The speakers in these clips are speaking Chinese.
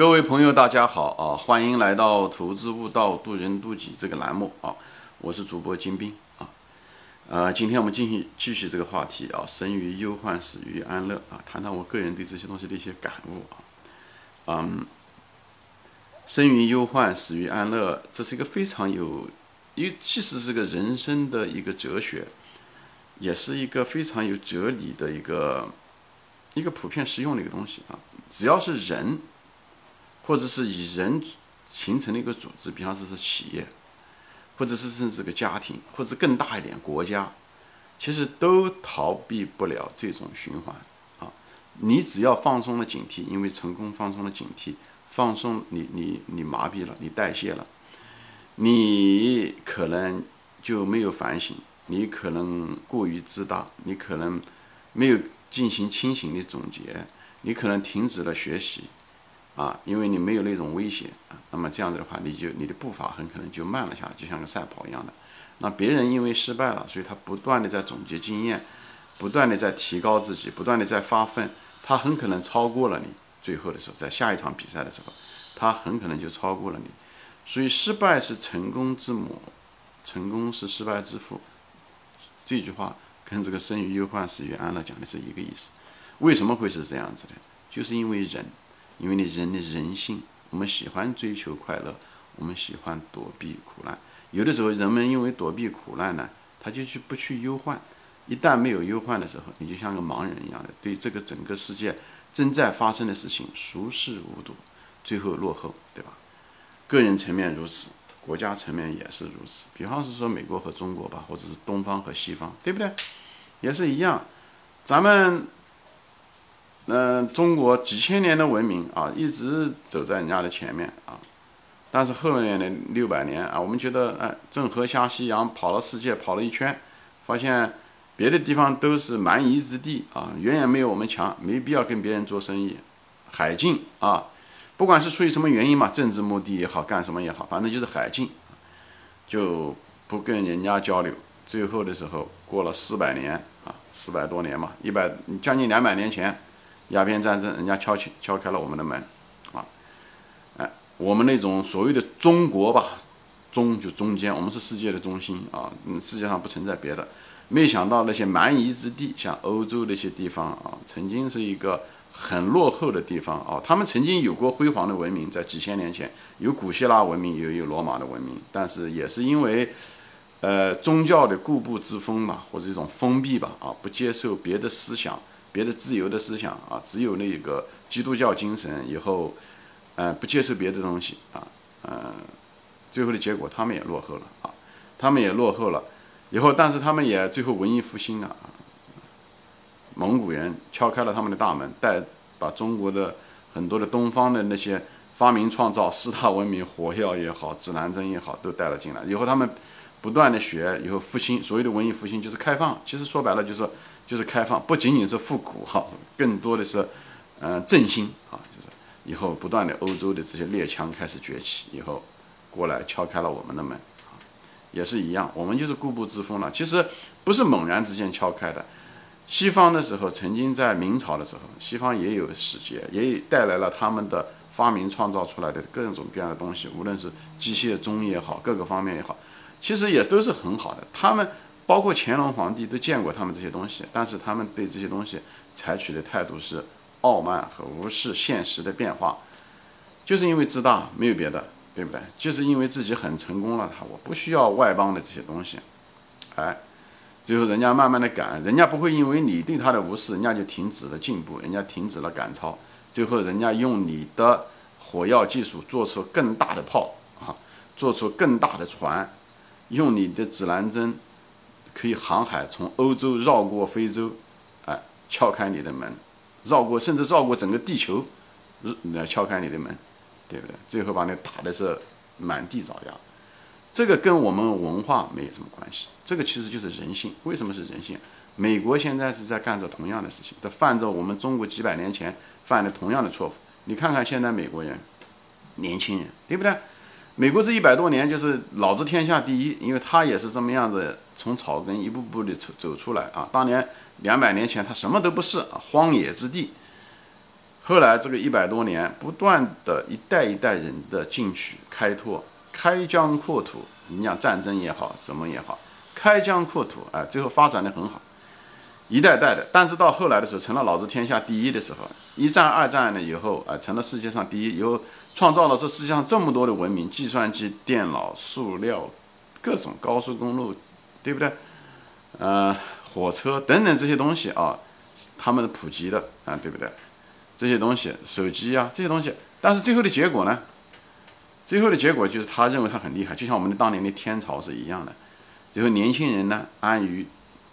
各位朋友，大家好啊！欢迎来到《投资悟道，渡人渡己》这个栏目啊！我是主播金兵啊。呃，今天我们进行继续这个话题啊，生于忧患，死于安乐啊，谈谈我个人对这些东西的一些感悟啊。嗯，生于忧患，死于安乐，这是一个非常有，一既是个人生的一个哲学，也是一个非常有哲理的一个一个普遍实用的一个东西啊。只要是人。或者是以人形成的一个组织，比方说是企业，或者是甚至个家庭，或者更大一点国家，其实都逃避不了这种循环啊！你只要放松了警惕，因为成功放松了警惕，放松你你你麻痹了，你代谢了，你可能就没有反省，你可能过于自大，你可能没有进行清醒的总结，你可能停止了学习。啊，因为你没有那种威胁啊，那么这样子的话，你就你的步伐很可能就慢了下来，就像个赛跑一样的。那别人因为失败了，所以他不断的在总结经验，不断的在提高自己，不断的在发奋，他很可能超过了你。最后的时候，在下一场比赛的时候，他很可能就超过了你。所以，失败是成功之母，成功是失败之父。这句话跟这个“生于忧患，死于安乐”讲的是一个意思。为什么会是这样子的？就是因为人。因为你人的人性，我们喜欢追求快乐，我们喜欢躲避苦难。有的时候，人们因为躲避苦难呢，他就去不去忧患。一旦没有忧患的时候，你就像个盲人一样的，对这个整个世界正在发生的事情熟视无睹，最后落后，对吧？个人层面如此，国家层面也是如此。比方是说美国和中国吧，或者是东方和西方，对不对？也是一样，咱们。嗯，中国几千年的文明啊，一直走在人家的前面啊。但是后面的六百年啊，我们觉得哎，郑和下西洋跑了世界跑了一圈，发现别的地方都是蛮夷之地啊，远远没有我们强，没必要跟别人做生意。海禁啊，不管是出于什么原因嘛，政治目的也好，干什么也好，反正就是海禁，就不跟人家交流。最后的时候，过了四百年啊，四百多年嘛，一百将近两百年前。鸦片战争，人家敲起敲开了我们的门，啊，哎，我们那种所谓的中国吧，中就中间，我们是世界的中心啊，嗯，世界上不存在别的。没想到那些蛮夷之地，像欧洲那些地方啊，曾经是一个很落后的地方啊，他们曾经有过辉煌的文明，在几千年前有古希腊文明，也有罗马的文明，但是也是因为，呃，宗教的固步自封嘛，或者一种封闭吧，啊，不接受别的思想。别的自由的思想啊，只有那个基督教精神，以后，呃，不接受别的东西啊，呃，最后的结果他们也落后了啊，他们也落后了，以后，但是他们也最后文艺复兴了啊，蒙古人敲开了他们的大门，带把中国的很多的东方的那些发明创造四大文明，火药也好，指南针也好，都带了进来，以后他们不断的学，以后复兴，所谓的文艺复兴就是开放，其实说白了就是。就是开放，不仅仅是复古哈，更多的是，嗯，振兴啊，就是以后不断的欧洲的这些列强开始崛起，以后过来敲开了我们的门，也是一样，我们就是固步自封了。其实不是猛然之间敲开的，西方的时候，曾经在明朝的时候，西方也有使节，也带来了他们的发明创造出来的各种各样的东西，无论是机械钟也好，各个方面也好，其实也都是很好的，他们。包括乾隆皇帝都见过他们这些东西，但是他们对这些东西采取的态度是傲慢和无视现实的变化，就是因为自大，没有别的，对不对？就是因为自己很成功了，他我不需要外邦的这些东西，哎，最后人家慢慢的赶，人家不会因为你对他的无视，人家就停止了进步，人家停止了赶超，最后人家用你的火药技术做出更大的炮啊，做出更大的船，用你的指南针。可以航海，从欧洲绕过非洲，哎，撬开你的门，绕过甚至绕过整个地球，来敲开你的门，对不对？最后把你打的是满地找牙。这个跟我们文化没有什么关系，这个其实就是人性。为什么是人性？美国现在是在干着同样的事情，在犯着我们中国几百年前犯的同样的错误。你看看现在美国人，年轻人，对不对？美国这一百多年就是老子天下第一，因为他也是这么样子从草根一步步的走走出来啊。当年两百年前他什么都不是，荒野之地。后来这个一百多年，不断的一代一代人的进取、开拓、开疆扩土，你讲战争也好，什么也好，开疆扩土，哎，最后发展的很好，一代代的。但是到后来的时候，成了老子天下第一的时候，一战、二战了以后，啊，成了世界上第一，以后创造了这世界上这么多的文明，计算机、电脑、塑料，各种高速公路，对不对？呃，火车等等这些东西啊，他们普及的啊，对不对？这些东西，手机啊，这些东西，但是最后的结果呢？最后的结果就是他认为他很厉害，就像我们的当年的天朝是一样的。最后年轻人呢，安于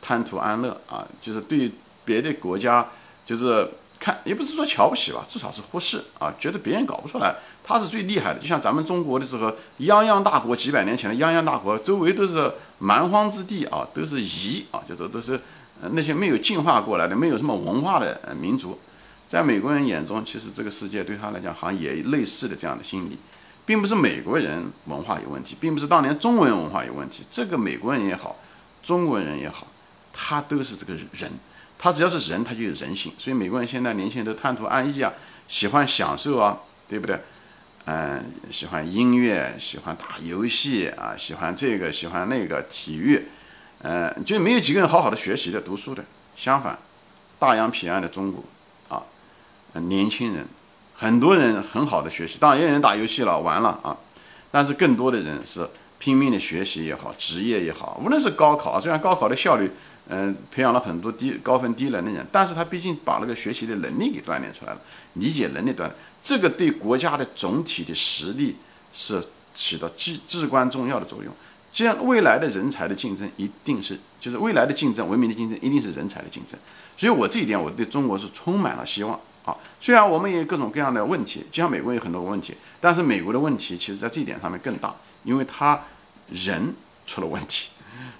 贪图安乐啊，就是对别的国家就是看，也不是说瞧不起吧，至少是忽视啊，觉得别人搞不出来，他是最厉害的。就像咱们中国的时候，泱泱大国，几百年前的泱泱大国，周围都是蛮荒之地啊，都是夷啊，就是都是那些没有进化过来的、没有什么文化的民族。在美国人眼中，其实这个世界对他来讲好像也类似的这样的心理，并不是美国人文化有问题，并不是当年中文文化有问题。这个美国人也好，中国人也好，他都是这个人，他只要是人，他就有人性。所以美国人现在年轻人都贪图安逸啊，喜欢享受啊，对不对？嗯，喜欢音乐，喜欢打游戏啊，喜欢这个，喜欢那个体育，嗯，就没有几个人好好的学习的、读书的。相反，大洋彼岸的中国啊。年轻人，很多人很好的学习，当然也有人打游戏了，玩了啊。但是更多的人是拼命的学习也好，职业也好，无论是高考，虽然高考的效率，嗯，培养了很多低高分低能的人，但是他毕竟把那个学习的能力给锻炼出来了，理解能力锻炼，这个对国家的总体的实力是起到至至关重要的作用。这样未来的人才的竞争一定是，就是未来的竞争，文明的竞争一定是人才的竞争。所以我这一点，我对中国是充满了希望。啊，虽然我们也有各种各样的问题，就像美国有很多问题，但是美国的问题其实在这一点上面更大，因为他人出了问题，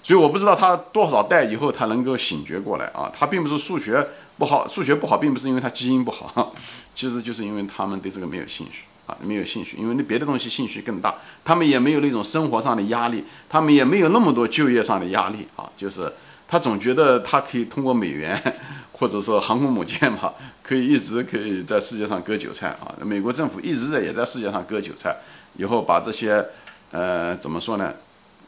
所以我不知道他多少代以后他能够醒觉过来啊。他并不是数学不好，数学不好并不是因为他基因不好，其实就是因为他们对这个没有兴趣啊，没有兴趣，因为那别的东西兴趣更大，他们也没有那种生活上的压力，他们也没有那么多就业上的压力啊，就是他总觉得他可以通过美元。或者说航空母舰嘛，可以一直可以在世界上割韭菜啊！美国政府一直在也在世界上割韭菜，以后把这些，呃，怎么说呢？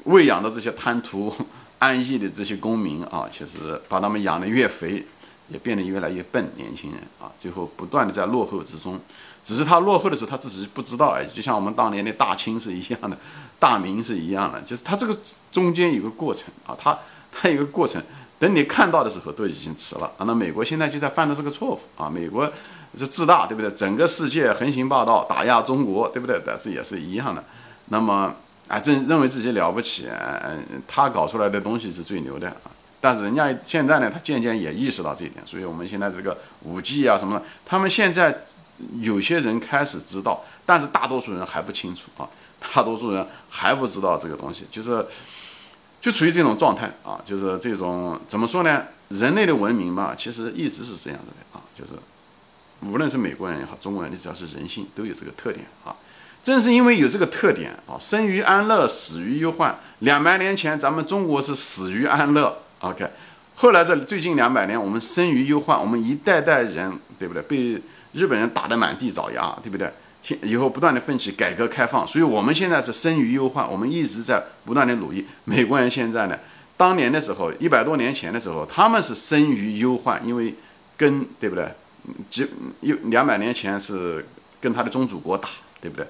喂养的这些贪图 安逸的这些公民啊，其实把他们养得越肥，也变得越来越笨。年轻人啊，最后不断的在落后之中，只是他落后的时候他自己不知道哎，就像我们当年的大清是一样的，大明是一样的，就是他这个中间有个过程啊，他他有个过程。等你看到的时候都已经迟了啊！那美国现在就在犯的这个错误啊！美国是自大，对不对？整个世界横行霸道，打压中国，对不对？但是也是一样的。那么啊，正认为自己了不起，嗯，他搞出来的东西是最牛的啊！但是人家现在呢，他渐渐也意识到这一点。所以我们现在这个五 G 啊什么的，他们现在有些人开始知道，但是大多数人还不清楚啊！大多数人还不知道这个东西，就是。就处于这种状态啊，就是这种怎么说呢？人类的文明嘛，其实一直是这样子的啊，就是无论是美国人也好，中国人，你只要是人性，都有这个特点啊。正是因为有这个特点啊，生于安乐，死于忧患。两百年前，咱们中国是死于安乐，OK。后来这最近两百年，我们生于忧患，我们一代代人，对不对？被日本人打得满地找牙，对不对？以后不断的奋起改革开放，所以我们现在是生于忧患，我们一直在不断的努力。美国人现在呢，当年的时候，一百多年前的时候，他们是生于忧患，因为跟对不对？几一两百年前是跟他的宗主国打，对不对？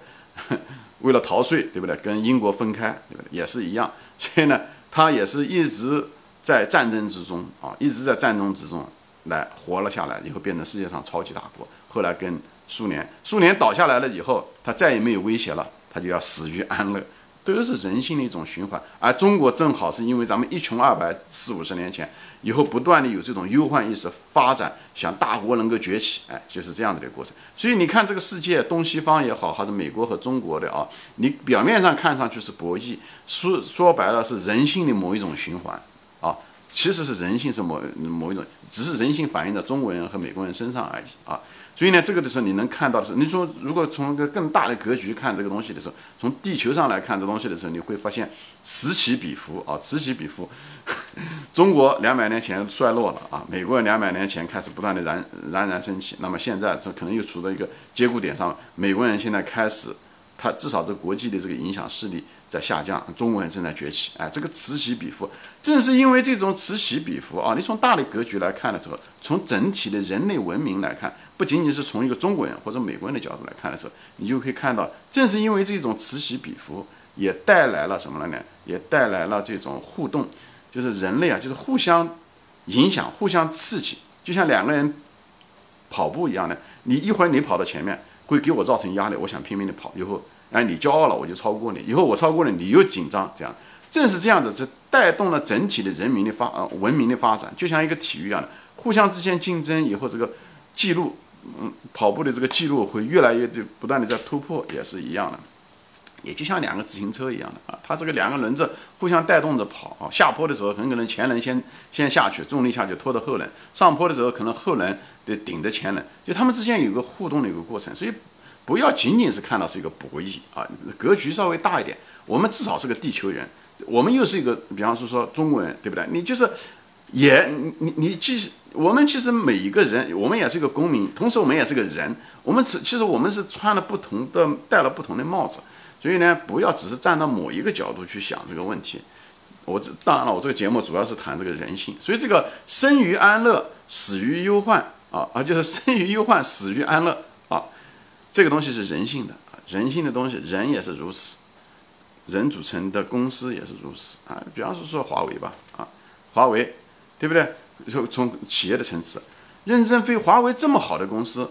为了逃税，对不对？跟英国分开，对不对？也是一样。所以呢，他也是一直在战争之中啊，一直在战争之中来活了下来，以后变成世界上超级大国。后来跟苏联，苏联倒下来了以后，他再也没有威胁了，他就要死于安乐，都是人性的一种循环。而中国正好是因为咱们一穷二白，四五十年前以后不断的有这种忧患意识发展，想大国能够崛起，哎，就是这样子的过程。所以你看这个世界，东西方也好，还是美国和中国的啊，你表面上看上去是博弈，说说白了是人性的某一种循环啊，其实是人性是某某一种，只是人性反映在中国人和美国人身上而已啊。所以呢，这个的时候你能看到的是，你说如果从一个更大的格局看这个东西的时候，从地球上来看这东西的时候，你会发现此起彼伏啊，此起彼伏。中国两百年前衰落了啊，美国两百年前开始不断的冉冉冉升起，那么现在这可能又处在一个节骨点上，美国人现在开始，他至少这国际的这个影响势力在下降，中国人正在崛起，哎，这个此起彼伏，正是因为这种此起彼伏啊，你从大的格局来看的时候，从整体的人类文明来看，不仅仅是从一个中国人或者美国人的角度来看的时候，你就可以看到，正是因为这种此起彼伏。也带来了什么了呢？也带来了这种互动，就是人类啊，就是互相影响、互相刺激，就像两个人跑步一样的。你一会儿你跑到前面，会给我造成压力，我想拼命的跑。以后，哎，你骄傲了，我就超过你。以后我超过了，你又紧张，这样正是这样子，是带动了整体的人民的发呃文明的发展，就像一个体育一样的，互相之间竞争，以后这个记录，嗯，跑步的这个记录会越来越的不断的在突破，也是一样的。也就像两个自行车一样的啊，它这个两个轮子互相带动着跑。下坡的时候很可能前轮先先下去，重力下去拖着后轮；上坡的时候可能后轮得顶着前轮，就他们之间有个互动的一个过程。所以不要仅仅是看到是一个博弈啊，格局稍微大一点。我们至少是个地球人，我们又是一个，比方说说中国人，对不对？你就是也你你你其实我们其实每一个人，我们也是一个公民，同时我们也是个人。我们其实我们是穿了不同的戴了不同的帽子。所以呢，不要只是站到某一个角度去想这个问题。我这当然了，我这个节目主要是谈这个人性。所以这个生于安乐，死于忧患啊啊，就是生于忧患，死于安乐。这个东西是人性的啊，人性的东西，人也是如此。人组成的公司也是如此啊。比方说说华为吧啊，华为，对不对？从从企业的层次，任正非，华为这么好的公司，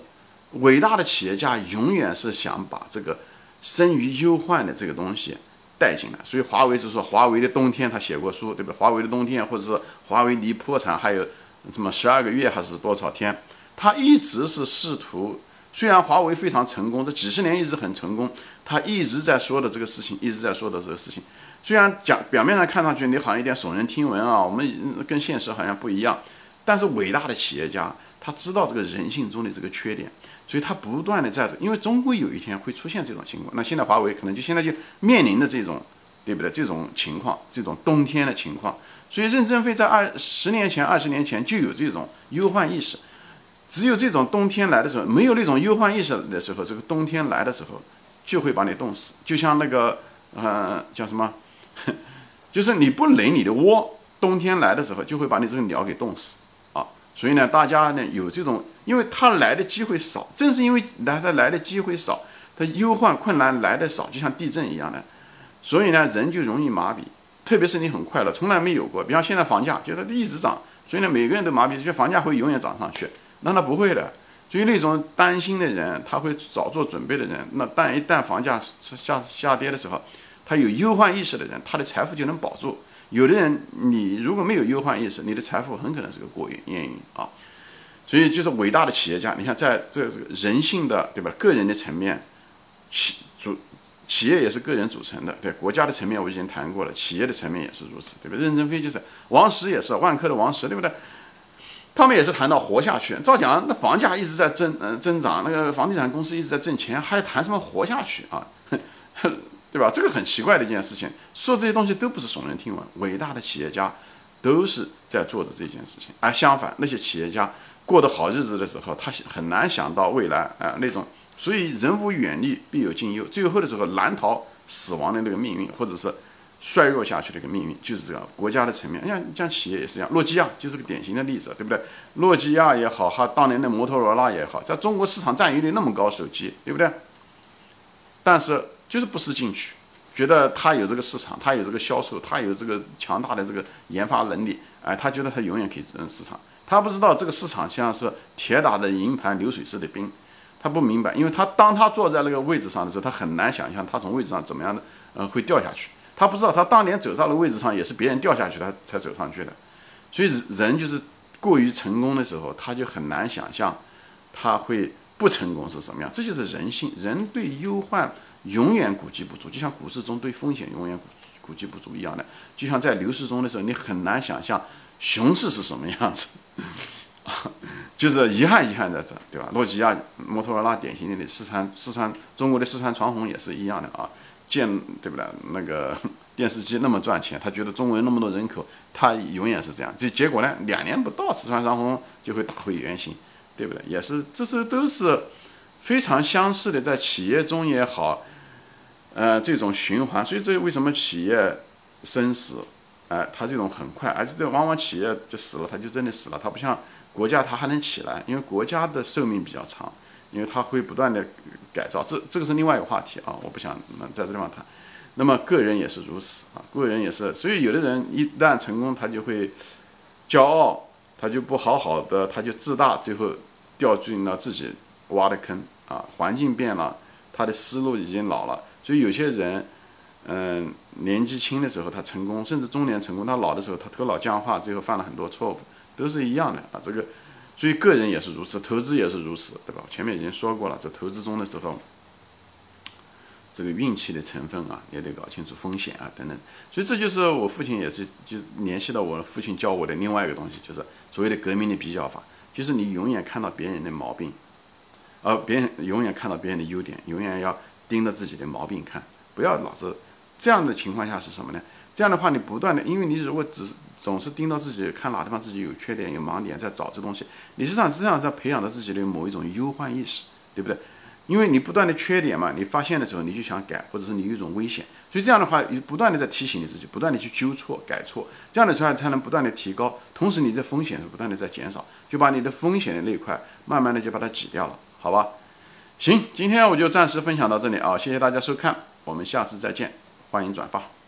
伟大的企业家，永远是想把这个。生于忧患的这个东西带进来，所以华为就说华为的冬天，他写过书，对不对？华为的冬天，或者是华为离破产还有什么十二个月还是多少天？他一直是试图，虽然华为非常成功，这几十年一直很成功，他一直在说的这个事情，一直在说的这个事情，虽然讲表面上看上去你好像有点耸人听闻啊，我们跟现实好像不一样，但是伟大的企业家他知道这个人性中的这个缺点。所以他不断的在，因为终归有一天会出现这种情况。那现在华为可能就现在就面临的这种，对不对？这种情况，这种冬天的情况。所以任正非在二十年前、二十年前就有这种忧患意识。只有这种冬天来的时候，没有那种忧患意识的时候，这个冬天来的时候就会把你冻死。就像那个，呃，叫什么？就是你不垒你的窝，冬天来的时候就会把你这个鸟给冻死啊。所以呢，大家呢有这种，因为他来的机会少，正是因为来他来的机会少，他忧患困难来的少，就像地震一样的，所以呢，人就容易麻痹。特别是你很快乐，从来没有过，比方现在房价，觉得一直涨，所以呢，每个人都麻痹，觉得房价会永远涨上去，那他不会的。所以那种担心的人，他会早做准备的人，那但一旦房价下下跌的时候，他有忧患意识的人，他的财富就能保住。有的人，你如果没有忧患意识，你的财富很可能是个过眼烟云啊。所以，就是伟大的企业家，你看，在这个人性的对吧，个人的层面，企组企业也是个人组成的，对国家的层面我已经谈过了，企业的层面也是如此，对吧？任正非就是王石也是万科的王石，对不对？他们也是谈到活下去。照讲，那房价一直在增，嗯，增长，那个房地产公司一直在挣钱，还谈什么活下去啊？对吧？这个很奇怪的一件事情，说这些东西都不是耸人听闻。伟大的企业家都是在做的这件事情，而相反，那些企业家过得好日子的时候，他很难想到未来啊那种。所以人无远虑，必有近忧，最后的时候难逃死亡的那个命运，或者是衰弱下去的一个命运，就是这样。国家的层面，像像企业也是一样，诺基亚就是个典型的例子，对不对？诺基亚也好，哈，当年的摩托罗拉也好，在中国市场占有率那么高，手机，对不对？但是。就是不思进取，觉得他有这个市场，他有这个销售，他有这个强大的这个研发能力，哎，他觉得他永远可以争市场。他不知道这个市场像是铁打的营盘流水式的兵，他不明白，因为他当他坐在那个位置上的时候，他很难想象他从位置上怎么样的，呃，会掉下去。他不知道他当年走上了位置上也是别人掉下去他才走上去的。所以人就是过于成功的时候，他就很难想象他会不成功是什么样。这就是人性，人对忧患。永远估计不足，就像股市中对风险永远估估计不足一样的，就像在牛市中的时候，你很难想象熊市是什么样子，就是遗憾遗憾在这，对吧？诺基亚、摩托罗拉典型的四川四川中国的四川长虹也是一样的啊，建对不对？那个 电视机那么赚钱，他觉得中国那么多人口，他永远是这样。这结果呢，两年不到，四川双红就会打回原形，对不对？也是，这是都是非常相似的，在企业中也好，呃，这种循环。所以这为什么企业生死，哎，它这种很快，而且这往往企业就死了，它就真的死了，它不像国家，它还能起来，因为国家的寿命比较长。因为它会不断的改造，这这个是另外一个话题啊，我不想在这地方谈。那么个人也是如此啊，个人也是，所以有的人一旦成功，他就会骄傲，他就不好好的，他就自大，最后掉进了自己挖的坑啊。环境变了，他的思路已经老了，所以有些人，嗯，年纪轻的时候他成功，甚至中年成功，他老的时候他头脑僵化，最后犯了很多错误，都是一样的啊，这个。所以个人也是如此，投资也是如此，对吧？前面已经说过了，在投资中的时候，这个运气的成分啊，也得搞清楚风险啊等等。所以这就是我父亲也是就联系到我父亲教我的另外一个东西，就是所谓的革命的比较法，就是你永远看到别人的毛病，而别人永远看到别人的优点，永远要盯着自己的毛病看，不要老是这样的情况下是什么呢？这样的话，你不断的，因为你如果只是总是盯到自己看哪地方自己有缺点、有盲点，在找这东西，你实际上实际上在培养着自己的某一种忧患意识，对不对？因为你不断的缺点嘛，你发现的时候你就想改，或者是你有一种危险，所以这样的话，你不断的在提醒你自己，不断的去纠错、改错，这样的才才能不断的提高，同时你的风险是不断的在减少，就把你的风险的那一块慢慢的就把它挤掉了，好吧？行，今天我就暂时分享到这里啊，谢谢大家收看，我们下次再见，欢迎转发。